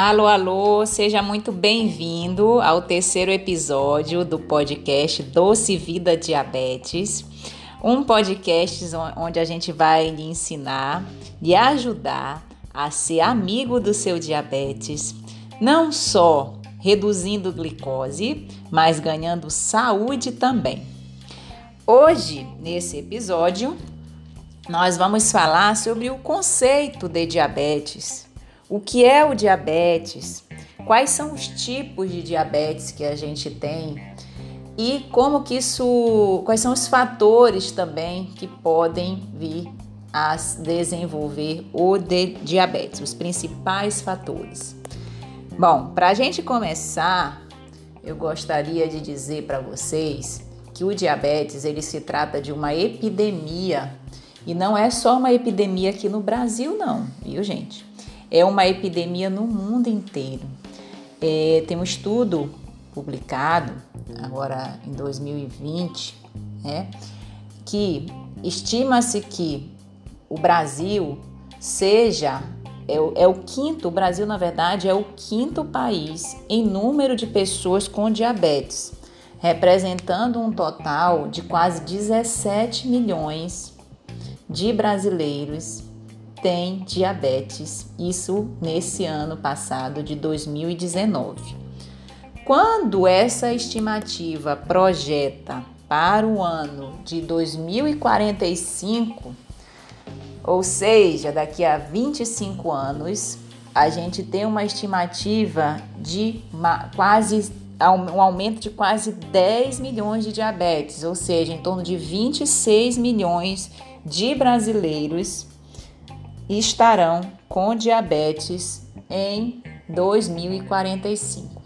Alô, alô, seja muito bem-vindo ao terceiro episódio do podcast Doce Vida Diabetes, um podcast onde a gente vai lhe ensinar, lhe ajudar a ser amigo do seu diabetes, não só reduzindo glicose, mas ganhando saúde também. Hoje, nesse episódio, nós vamos falar sobre o conceito de diabetes. O que é o diabetes, quais são os tipos de diabetes que a gente tem? E como que isso, quais são os fatores também que podem vir a desenvolver o de diabetes, os principais fatores. Bom, para a gente começar, eu gostaria de dizer para vocês que o diabetes ele se trata de uma epidemia e não é só uma epidemia aqui no Brasil, não, viu, gente? é uma epidemia no mundo inteiro. É, tem um estudo publicado agora em 2020, né, que estima-se que o Brasil seja é o, é o quinto, o Brasil na verdade é o quinto país em número de pessoas com diabetes, representando um total de quase 17 milhões de brasileiros tem diabetes, isso nesse ano passado de 2019. Quando essa estimativa projeta para o ano de 2045, ou seja, daqui a 25 anos, a gente tem uma estimativa de quase um aumento de quase 10 milhões de diabetes, ou seja, em torno de 26 milhões de brasileiros estarão com diabetes em 2045.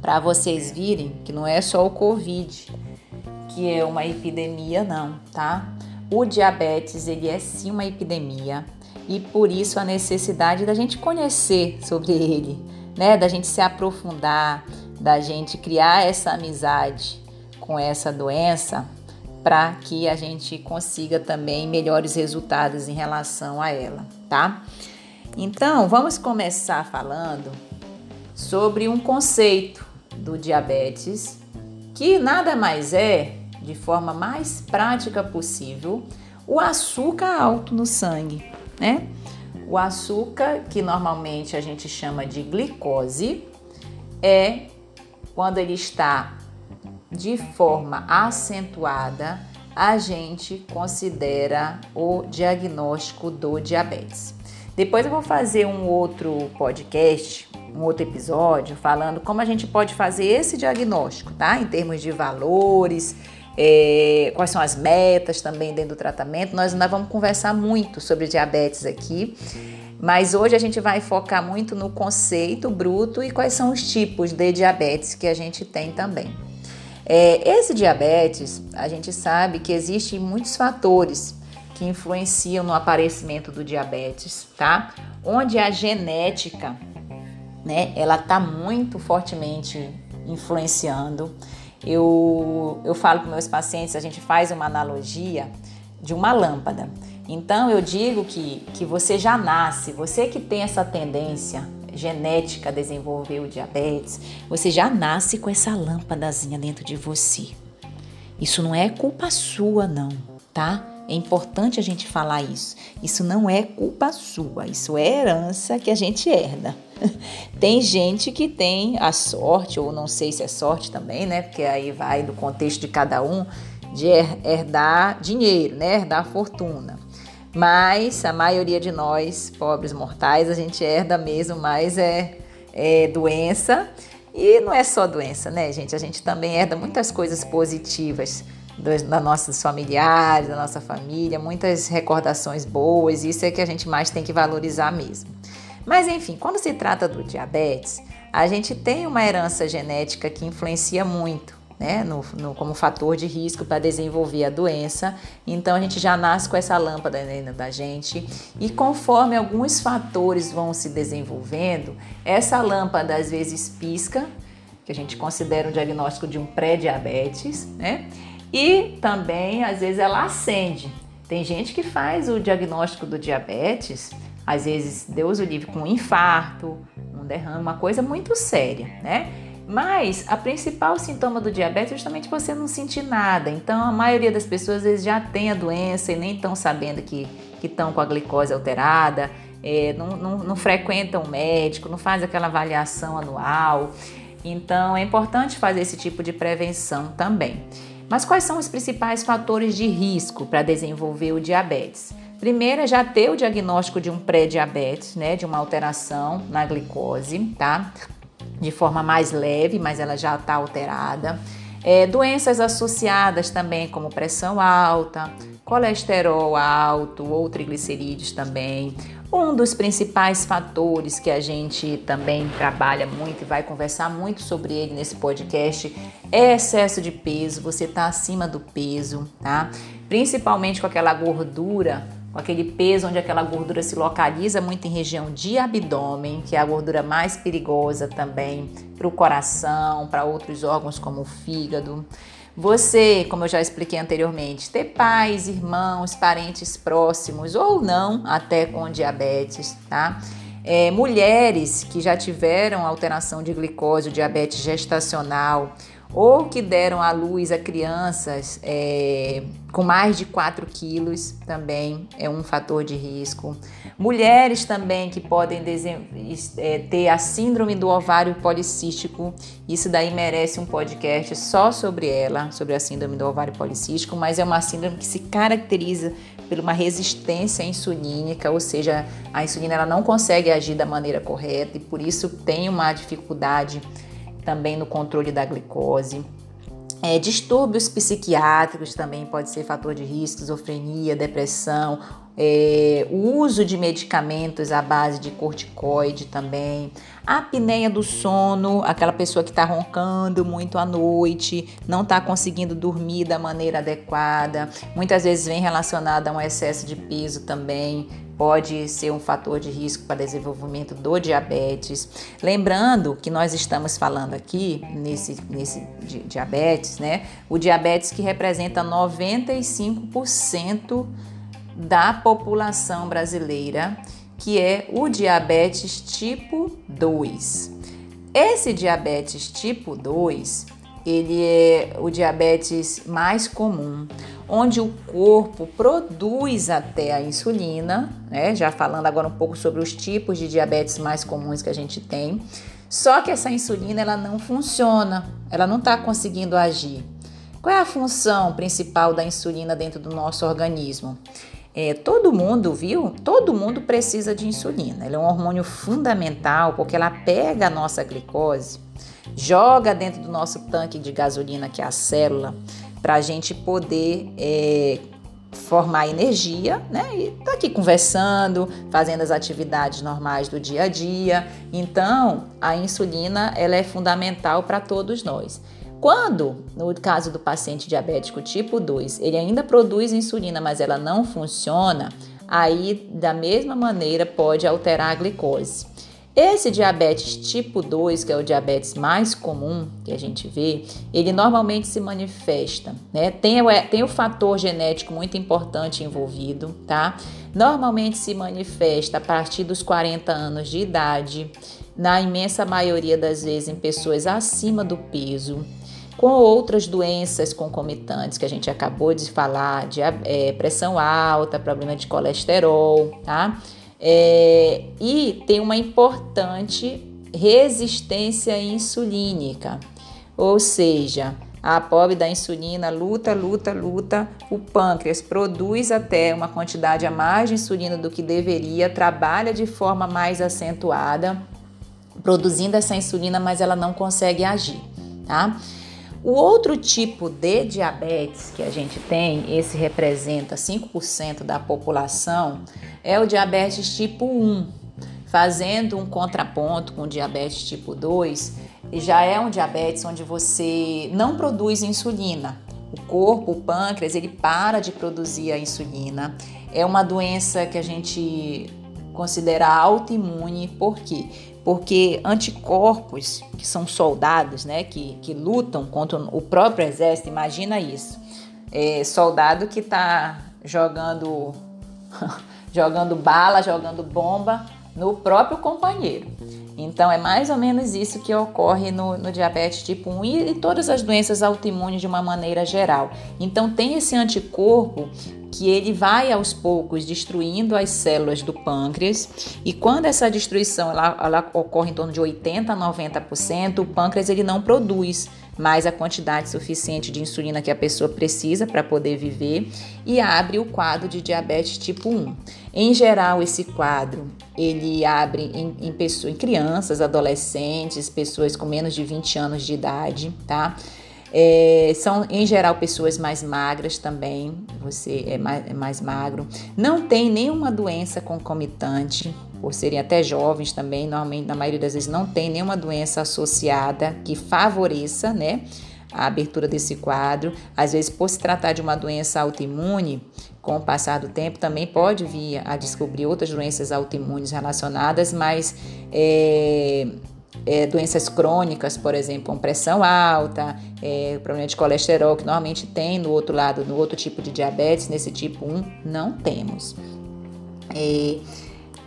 Para vocês virem que não é só o Covid que é uma epidemia, não, tá? O diabetes ele é sim uma epidemia e por isso a necessidade da gente conhecer sobre ele, né? Da gente se aprofundar, da gente criar essa amizade com essa doença para que a gente consiga também melhores resultados em relação a ela, tá? Então, vamos começar falando sobre um conceito do diabetes que nada mais é, de forma mais prática possível, o açúcar alto no sangue, né? O açúcar, que normalmente a gente chama de glicose, é quando ele está de forma acentuada, a gente considera o diagnóstico do diabetes. Depois eu vou fazer um outro podcast, um outro episódio, falando como a gente pode fazer esse diagnóstico, tá? Em termos de valores, é, quais são as metas também dentro do tratamento. Nós ainda vamos conversar muito sobre diabetes aqui, mas hoje a gente vai focar muito no conceito bruto e quais são os tipos de diabetes que a gente tem também. É, esse diabetes, a gente sabe que existem muitos fatores que influenciam no aparecimento do diabetes, tá? Onde a genética, né, ela tá muito fortemente influenciando. Eu, eu falo para meus pacientes, a gente faz uma analogia de uma lâmpada. Então eu digo que, que você já nasce, você que tem essa tendência genética desenvolver o diabetes, você já nasce com essa lâmpadazinha dentro de você. Isso não é culpa sua, não, tá? É importante a gente falar isso. Isso não é culpa sua, isso é herança que a gente herda. tem gente que tem a sorte, ou não sei se é sorte também, né? Porque aí vai do contexto de cada um, de herdar dinheiro, né? Herdar fortuna. Mas a maioria de nós, pobres mortais, a gente herda mesmo, mas é, é doença. E não é só doença, né, gente? A gente também herda muitas coisas positivas dos, da nossos familiares, da nossa família, muitas recordações boas. Isso é que a gente mais tem que valorizar mesmo. Mas enfim, quando se trata do diabetes, a gente tem uma herança genética que influencia muito né, no, no, como fator de risco para desenvolver a doença. Então a gente já nasce com essa lâmpada dentro da gente e conforme alguns fatores vão se desenvolvendo, essa lâmpada às vezes pisca, que a gente considera um diagnóstico de um pré-diabetes, né? E também às vezes ela acende. Tem gente que faz o diagnóstico do diabetes, às vezes, Deus o livre, com um infarto, um derrame, uma coisa muito séria, né? Mas a principal sintoma do diabetes é justamente você não sentir nada. Então, a maioria das pessoas às vezes já tem a doença e nem estão sabendo que estão com a glicose alterada, é, não, não, não frequentam o médico, não faz aquela avaliação anual. Então, é importante fazer esse tipo de prevenção também. Mas quais são os principais fatores de risco para desenvolver o diabetes? Primeiro é já ter o diagnóstico de um pré-diabetes, né, de uma alteração na glicose, tá? De forma mais leve, mas ela já está alterada. É, doenças associadas também, como pressão alta, colesterol alto ou triglicerídeos também. Um dos principais fatores que a gente também trabalha muito e vai conversar muito sobre ele nesse podcast é excesso de peso. Você está acima do peso, tá? Principalmente com aquela gordura com aquele peso onde aquela gordura se localiza muito em região de abdômen, que é a gordura mais perigosa também para o coração, para outros órgãos como o fígado. Você, como eu já expliquei anteriormente, ter pais, irmãos, parentes próximos ou não, até com diabetes, tá? É, mulheres que já tiveram alteração de glicose, diabetes gestacional, ou que deram à luz a crianças é, com mais de 4 quilos também é um fator de risco. Mulheres também que podem é, ter a síndrome do ovário policístico, isso daí merece um podcast só sobre ela, sobre a síndrome do ovário policístico, mas é uma síndrome que se caracteriza por uma resistência insulínica, ou seja, a insulina ela não consegue agir da maneira correta e por isso tem uma dificuldade também no controle da glicose. É, distúrbios psiquiátricos também pode ser fator de risco, esquizofrenia, depressão, é, o uso de medicamentos à base de corticoide também, a apneia do sono, aquela pessoa que está roncando muito à noite, não está conseguindo dormir da maneira adequada, muitas vezes vem relacionada a um excesso de peso também, pode ser um fator de risco para desenvolvimento do diabetes. Lembrando que nós estamos falando aqui nesse, nesse diabetes, né? O diabetes que representa 95% da população brasileira, que é o diabetes tipo 2. Esse diabetes tipo 2, ele é o diabetes mais comum onde o corpo produz até a insulina, né? Já falando agora um pouco sobre os tipos de diabetes mais comuns que a gente tem. Só que essa insulina ela não funciona, ela não está conseguindo agir. Qual é a função principal da insulina dentro do nosso organismo? É, todo mundo, viu? Todo mundo precisa de insulina. Ela é um hormônio fundamental porque ela pega a nossa glicose, joga dentro do nosso tanque de gasolina, que é a célula, para a gente poder é, formar energia, né? E tá aqui conversando, fazendo as atividades normais do dia a dia. Então, a insulina ela é fundamental para todos nós. Quando, no caso do paciente diabético tipo 2, ele ainda produz insulina, mas ela não funciona, aí da mesma maneira pode alterar a glicose. Esse diabetes tipo 2, que é o diabetes mais comum que a gente vê, ele normalmente se manifesta, né? Tem o, tem o fator genético muito importante envolvido, tá? Normalmente se manifesta a partir dos 40 anos de idade, na imensa maioria das vezes em pessoas acima do peso, com outras doenças concomitantes que a gente acabou de falar, de é, pressão alta, problema de colesterol, tá? É, e tem uma importante resistência insulínica, ou seja, a pobre da insulina luta, luta, luta, o pâncreas produz até uma quantidade a mais de insulina do que deveria, trabalha de forma mais acentuada, produzindo essa insulina, mas ela não consegue agir, tá? O outro tipo de diabetes que a gente tem, esse representa 5% da população, é o diabetes tipo 1. Fazendo um contraponto com o diabetes tipo 2, já é um diabetes onde você não produz insulina. O corpo, o pâncreas, ele para de produzir a insulina. É uma doença que a gente considera autoimune, por quê? porque anticorpos, que são soldados, né, que, que lutam contra o próprio exército, imagina isso. É, soldado que está jogando jogando bala, jogando bomba no próprio companheiro. Então é mais ou menos isso que ocorre no, no diabetes tipo 1 e, e todas as doenças autoimunes de uma maneira geral. Então tem esse anticorpo que ele vai aos poucos destruindo as células do pâncreas e quando essa destruição ela, ela ocorre em torno de 80 a 90%, o pâncreas ele não produz mais a quantidade suficiente de insulina que a pessoa precisa para poder viver e abre o quadro de diabetes tipo 1. Em geral, esse quadro ele abre em, em, pessoas, em crianças, adolescentes, pessoas com menos de 20 anos de idade, tá? É, são em geral pessoas mais magras também, você é mais, é mais magro. Não tem nenhuma doença concomitante, por serem até jovens também, normalmente na maioria das vezes não tem nenhuma doença associada que favoreça, né? A abertura desse quadro, às vezes, por se tratar de uma doença autoimune, com o passar do tempo, também pode vir a descobrir outras doenças autoimunes relacionadas, mas é, é, doenças crônicas, por exemplo, com pressão alta, é, problema de colesterol, que normalmente tem no outro lado, no outro tipo de diabetes, nesse tipo 1, não temos. É,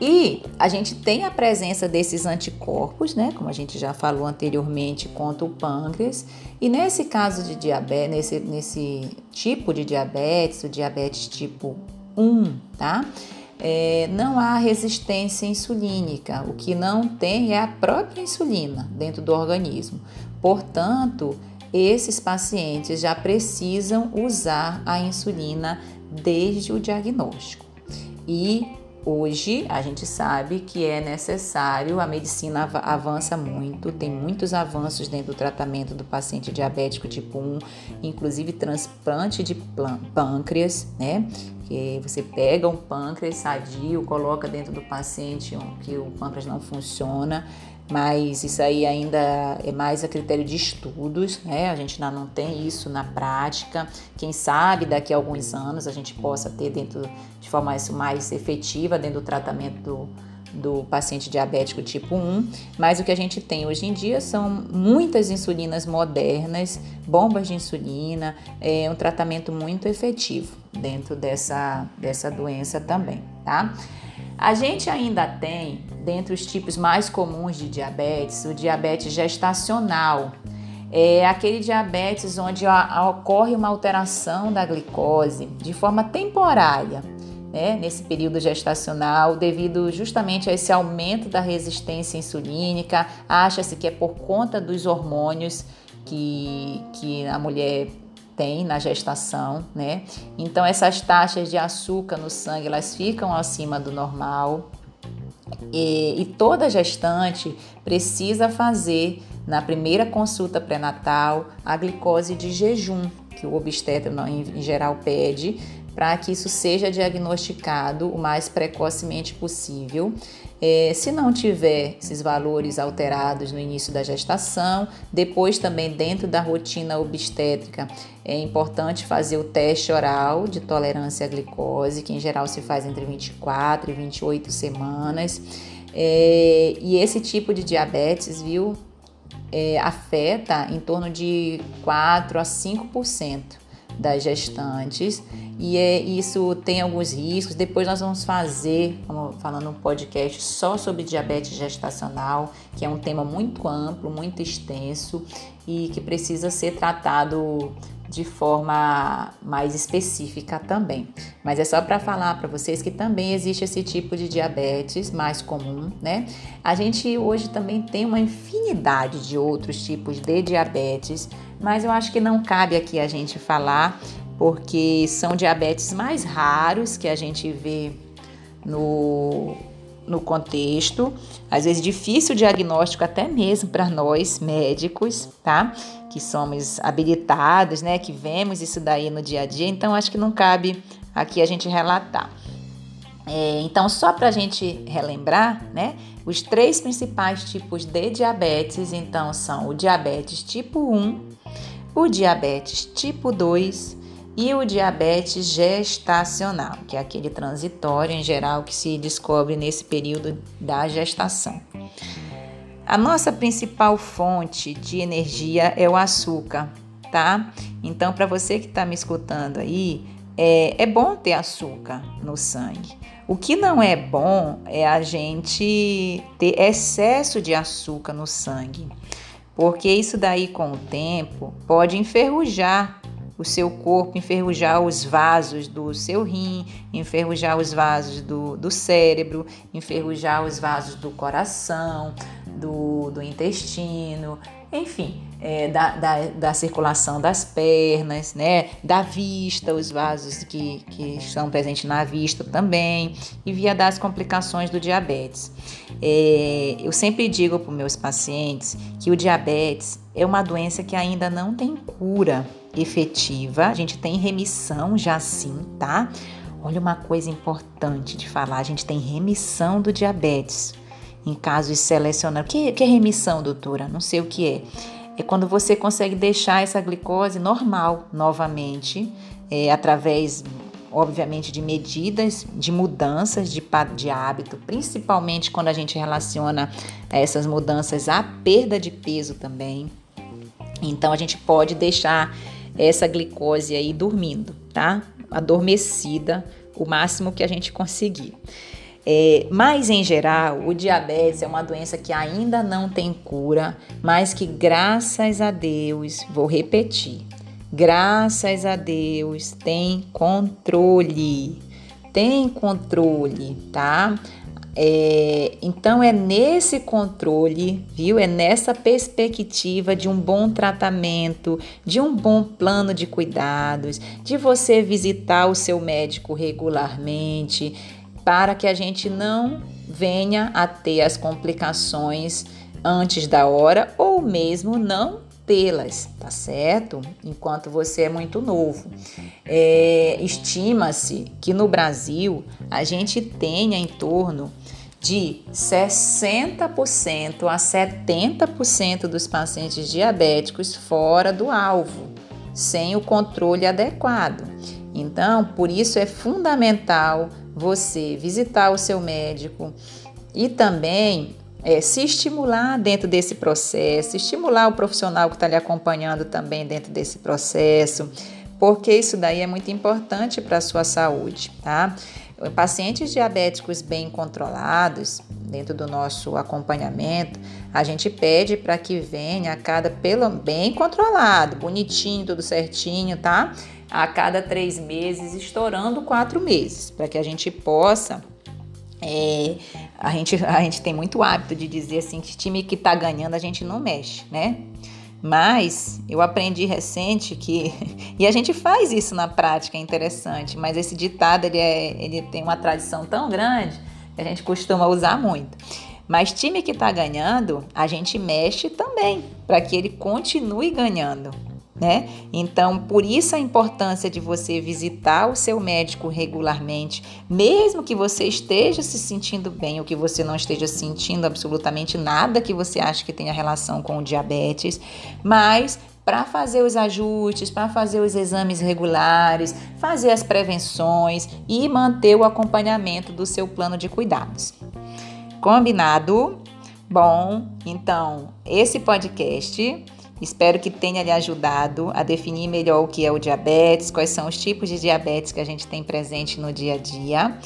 e a gente tem a presença desses anticorpos, né, como a gente já falou anteriormente, contra o pâncreas. E nesse caso de diabetes, nesse, nesse tipo de diabetes, o diabetes tipo 1, tá? é, não há resistência insulínica. O que não tem é a própria insulina dentro do organismo. Portanto, esses pacientes já precisam usar a insulina desde o diagnóstico. E Hoje a gente sabe que é necessário, a medicina avança muito, tem muitos avanços dentro do tratamento do paciente diabético tipo 1, inclusive transplante de pâncreas, né? Que você pega um pâncreas sadio, coloca dentro do paciente que o pâncreas não funciona, mas isso aí ainda é mais a critério de estudos, né? A gente ainda não tem isso na prática. Quem sabe daqui a alguns anos a gente possa ter dentro de forma mais efetiva dentro do tratamento do, do paciente diabético tipo 1, mas o que a gente tem hoje em dia são muitas insulinas modernas, bombas de insulina, é um tratamento muito efetivo dentro dessa, dessa doença também, tá? A gente ainda tem, dentre os tipos mais comuns de diabetes, o diabetes gestacional. É aquele diabetes onde ocorre uma alteração da glicose de forma temporária, né, nesse período gestacional, devido justamente a esse aumento da resistência insulínica. Acha-se que é por conta dos hormônios que, que a mulher tem na gestação, né? Então essas taxas de açúcar no sangue elas ficam acima do normal e, e toda gestante precisa fazer na primeira consulta pré-natal a glicose de jejum que o obstetra em geral pede para que isso seja diagnosticado o mais precocemente possível. É, se não tiver esses valores alterados no início da gestação, depois também dentro da rotina obstétrica é importante fazer o teste oral de tolerância à glicose, que em geral se faz entre 24 e 28 semanas. É, e esse tipo de diabetes, viu, é, afeta em torno de 4 a 5% das gestantes e é, isso tem alguns riscos. Depois nós vamos fazer, falando um podcast só sobre diabetes gestacional, que é um tema muito amplo, muito extenso e que precisa ser tratado de forma mais específica também. Mas é só para falar para vocês que também existe esse tipo de diabetes mais comum, né? A gente hoje também tem uma infinidade de outros tipos de diabetes, mas eu acho que não cabe aqui a gente falar porque são diabetes mais raros que a gente vê no, no contexto, às vezes difícil o diagnóstico até mesmo para nós médicos, tá? Que somos habilitados, né? Que vemos isso daí no dia a dia, então acho que não cabe aqui a gente relatar. É, então, só para a gente relembrar, né? Os três principais tipos de diabetes, então, são o diabetes tipo 1, o diabetes tipo 2 e o diabetes gestacional, que é aquele transitório em geral que se descobre nesse período da gestação. A nossa principal fonte de energia é o açúcar, tá? Então, para você que está me escutando aí, é, é bom ter açúcar no sangue. O que não é bom é a gente ter excesso de açúcar no sangue, porque isso daí com o tempo pode enferrujar o seu corpo, enferrujar os vasos do seu rim, enferrujar os vasos do, do cérebro, enferrujar os vasos do coração, do, do intestino, enfim, é, da, da, da, circulação das pernas, né, da vista, os vasos que, que estão presentes na vista também, e via das complicações do diabetes. É, eu sempre digo para meus pacientes que o diabetes é uma doença que ainda não tem cura efetiva, a gente tem remissão já sim, tá? Olha uma coisa importante de falar, a gente tem remissão do diabetes em casos selecionados. Que, que é remissão, doutora? Não sei o que é. É quando você consegue deixar essa glicose normal novamente, é, através, obviamente, de medidas, de mudanças de, de hábito, principalmente quando a gente relaciona essas mudanças à perda de peso também. Então, a gente pode deixar essa glicose aí dormindo, tá? Adormecida o máximo que a gente conseguir. É, mas em geral, o diabetes é uma doença que ainda não tem cura, mas que graças a Deus, vou repetir, graças a Deus tem controle. Tem controle, tá? É, então é nesse controle, viu? É nessa perspectiva de um bom tratamento, de um bom plano de cuidados, de você visitar o seu médico regularmente, para que a gente não venha a ter as complicações antes da hora ou mesmo não tê-las, tá certo? Enquanto você é muito novo. É, Estima-se que no Brasil a gente tenha em torno de 60% a 70% dos pacientes diabéticos fora do alvo, sem o controle adequado. Então, por isso é fundamental você visitar o seu médico e também é, se estimular dentro desse processo, estimular o profissional que está lhe acompanhando também dentro desse processo, porque isso daí é muito importante para a sua saúde, tá? Pacientes diabéticos bem controlados, dentro do nosso acompanhamento, a gente pede para que venha a cada, pelo bem controlado, bonitinho, tudo certinho, tá? A cada três meses, estourando quatro meses, para que a gente possa. É, a, gente, a gente tem muito hábito de dizer assim que time que está ganhando a gente não mexe, né? Mas eu aprendi recente que e a gente faz isso na prática, é interessante. Mas esse ditado ele, é, ele tem uma tradição tão grande que a gente costuma usar muito. Mas time que está ganhando, a gente mexe também para que ele continue ganhando né? Então, por isso a importância de você visitar o seu médico regularmente, mesmo que você esteja se sentindo bem ou que você não esteja sentindo absolutamente nada que você acha que tenha relação com o diabetes, mas para fazer os ajustes, para fazer os exames regulares, fazer as prevenções e manter o acompanhamento do seu plano de cuidados. Combinado? Bom, então, esse podcast Espero que tenha lhe ajudado a definir melhor o que é o diabetes, quais são os tipos de diabetes que a gente tem presente no dia a dia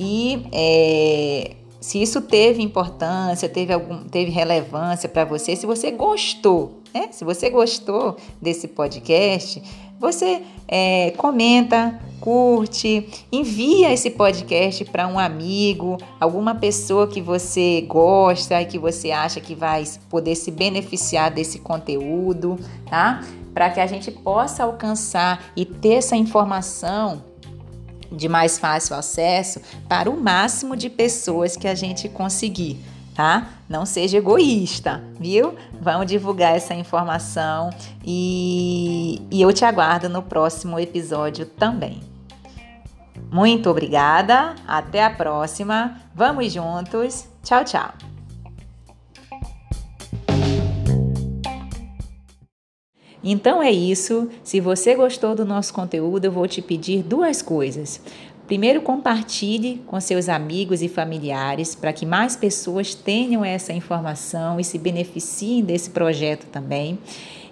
e é, se isso teve importância, teve, algum, teve relevância para você, se você gostou, né? Se você gostou desse podcast, você é, comenta, curte, envia esse podcast para um amigo, alguma pessoa que você gosta e que você acha que vai poder se beneficiar desse conteúdo, tá? Para que a gente possa alcançar e ter essa informação de mais fácil acesso para o máximo de pessoas que a gente conseguir tá? Não seja egoísta, viu? Vamos divulgar essa informação e, e eu te aguardo no próximo episódio também. Muito obrigada, até a próxima. Vamos juntos. Tchau, tchau. Então é isso. Se você gostou do nosso conteúdo, eu vou te pedir duas coisas. Primeiro, compartilhe com seus amigos e familiares para que mais pessoas tenham essa informação e se beneficiem desse projeto também.